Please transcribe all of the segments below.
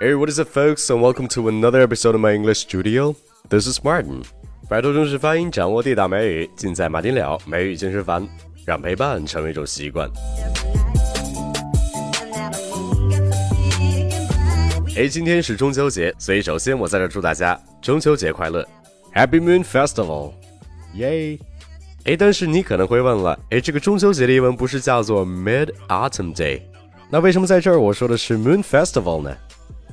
Hey, what is up, folks, and welcome to another episode of my English studio. This is Martin. 摆脱中式发音，掌握地道美语，尽在马丁了美语健身房，让陪伴成为一种习惯。哎，今天是中秋节，所以首先我在这祝大家中秋节快乐，Happy Moon Festival，耶！哎，但是你可能会问了，哎，这个中秋节的英文不是叫做 Mid Autumn Day？那为什么在这儿我说的是 Moon Festival 呢？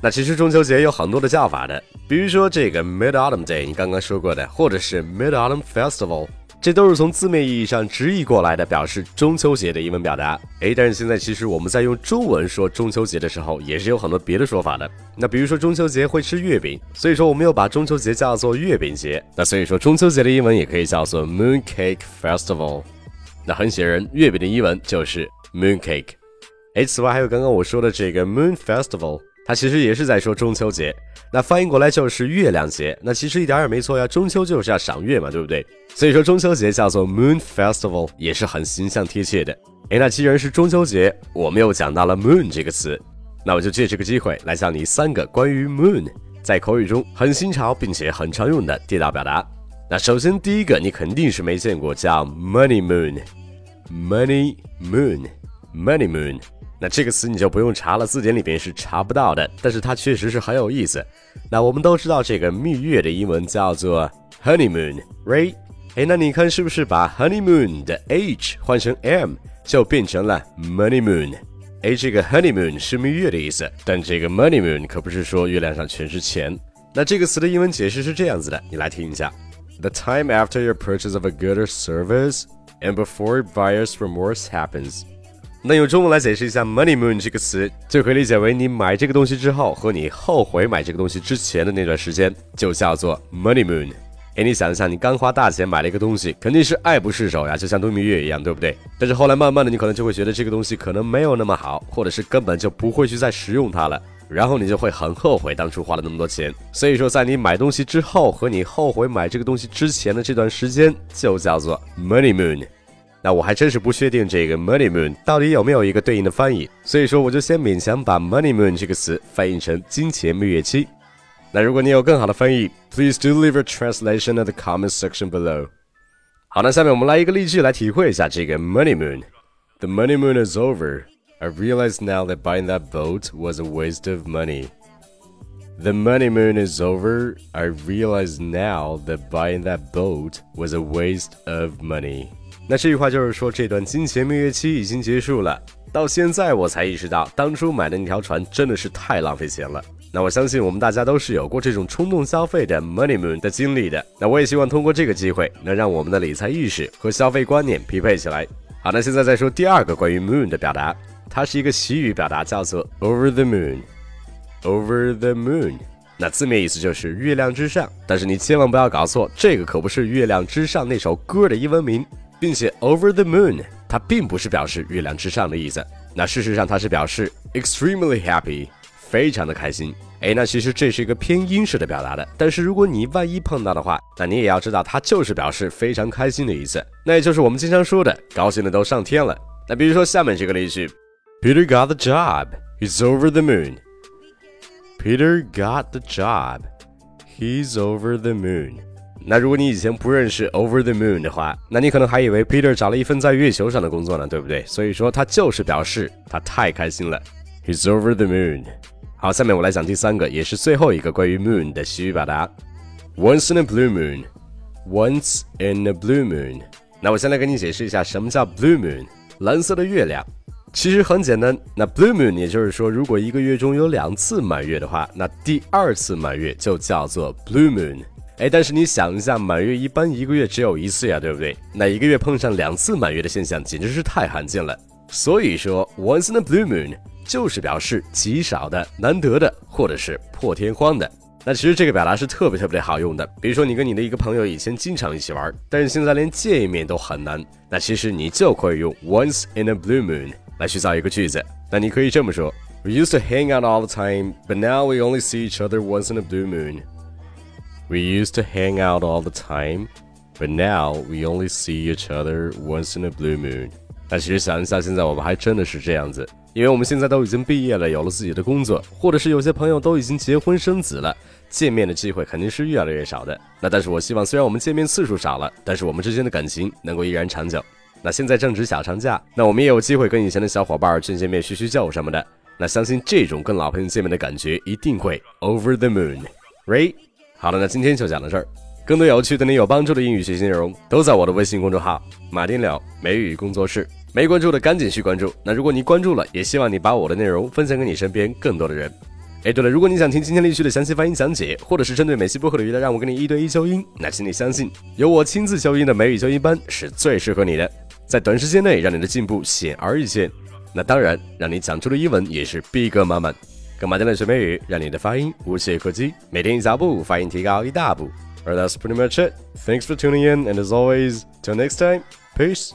那其实中秋节有很多的叫法的，比如说这个 Mid Autumn Day，你刚刚说过的，或者是 Mid Autumn Festival，这都是从字面意义上直译过来的，表示中秋节的英文表达。哎，但是现在其实我们在用中文说中秋节的时候，也是有很多别的说法的。那比如说中秋节会吃月饼，所以说我们又把中秋节叫做月饼节。那所以说中秋节的英文也可以叫做 Moon Cake Festival。那很显然，月饼的英文就是 Moon Cake。哎，此外还有刚刚我说的这个 Moon Festival。它其实也是在说中秋节，那翻译过来就是月亮节。那其实一点也没错呀，中秋就是要赏月嘛，对不对？所以说中秋节叫做 Moon Festival 也是很形象贴切的。诶，那既然是中秋节，我们又讲到了 Moon 这个词，那我就借这个机会来教你三个关于 Moon 在口语中很新潮并且很常用的地道表达。那首先第一个你肯定是没见过，叫 Money Moon，Money Moon，Money Moon。那这个词你就不用查了，字典里边是查不到的，但是它确实是很有意思。那我们都知道这个蜜月的英文叫做 honeymoon，right？哎，那你看是不是把 honeymoon 的 h 换成 m 就变成了 money moon？哎，这个 honeymoon 是蜜月的意思，但这个 money moon 可不是说月亮上全是钱。那这个词的英文解释是这样子的，你来听一下：The time after your purchase of a good or service and before buyer's remorse happens。那用中文来解释一下 “money moon” 这个词，就可以理解为你买这个东西之后和你后悔买这个东西之前的那段时间，就叫做 “money moon”。哎，你想一想，你刚花大钱买了一个东西，肯定是爱不释手呀，就像度蜜月一样，对不对？但是后来慢慢的，你可能就会觉得这个东西可能没有那么好，或者是根本就不会去再使用它了，然后你就会很后悔当初花了那么多钱。所以说，在你买东西之后和你后悔买这个东西之前的这段时间，就叫做 “money moon”。那我还真是不确定这个 money moon 到底有没有一个对应的翻译，所以说我就先勉强把 money moon 这个词翻译成金钱蜜月期。那如果你有更好的翻译，please do leave a translation in the comment section below。好，那下面我们来一个例句来体会一下这个 money moon。The money moon is over. I realize now that buying that boat was a waste of money. The money moon is over. I realize now that buying that boat was a waste of money. 那这句话就是说，这段金钱蜜月期已经结束了。到现在我才意识到，当初买的那条船真的是太浪费钱了。那我相信我们大家都是有过这种冲动消费的 money moon 的经历的。那我也希望通过这个机会，能让我们的理财意识和消费观念匹配起来。好，那现在再说第二个关于 moon 的表达，它是一个习语表达，叫做 over the moon。over the moon，那字面意思就是月亮之上。但是你千万不要搞错，这个可不是月亮之上那首歌的英文名。并且 over the moon，它并不是表示月亮之上的意思。那事实上它是表示 extremely happy，非常的开心。哎，那其实这是一个偏英式的表达的。但是如果你万一碰到的话，那你也要知道它就是表示非常开心的意思。那也就是我们经常说的高兴的都上天了。那比如说下面这个例句：Peter got the job. He's over the moon. Peter got the job. He's over the moon. 那如果你以前不认识 Over the Moon 的话，那你可能还以为 Peter 找了一份在月球上的工作呢，对不对？所以说他就是表示他太开心了，He's over the moon。好，下面我来讲第三个，也是最后一个关于 Moon 的习语表达，Once in a blue moon，Once in a blue moon。那我先来跟你解释一下什么叫 Blue Moon，蓝色的月亮。其实很简单，那 Blue Moon 也就是说，如果一个月中有两次满月的话，那第二次满月就叫做 Blue Moon。哎，但是你想一下，满月一般一个月只有一次呀，对不对？那一个月碰上两次满月的现象，简直是太罕见了。所以说，once in a blue moon 就是表示极少的、难得的，或者是破天荒的。那其实这个表达是特别特别好用的。比如说，你跟你的一个朋友以前经常一起玩，但是现在连见一面都很难，那其实你就可以用 once in a blue moon 来去造一个句子。那你可以这么说：We used to hang out all the time, but now we only see each other once in a blue moon. We used to hang out all the time, but now we only see each other once in a blue moon. 但其实想一下，现在我们还真的是这样子，因为我们现在都已经毕业了，有了自己的工作，或者是有些朋友都已经结婚生子了，见面的机会肯定是越来越少的。那但是我希望，虽然我们见面次数少了，但是我们之间的感情能够依然长久。那现在正值小长假，那我们也有机会跟以前的小伙伴见见面、叙叙旧什么的。那相信这种跟老朋友见面的感觉一定会 over the moon，right？好了，那今天就讲到这儿。更多有趣对你有帮助的英语学习内容，都在我的微信公众号“马丁了美语工作室”。没关注的赶紧去关注。那如果你关注了，也希望你把我的内容分享给你身边更多的人。哎，对了，如果你想听今天例句的详细发音讲解，或者是针对美西播客的语的让我给你一对一修音，那请你相信，由我亲自修音的美语修音班是最适合你的，在短时间内让你的进步显而易见。那当然，让你讲出的英文也是逼格满满。跟马丁来学美语，让你的发音无懈可击，每天一小步，发音提高一大步。Alright, that's pretty much it. Thanks for tuning in, and as always, till next time, peace.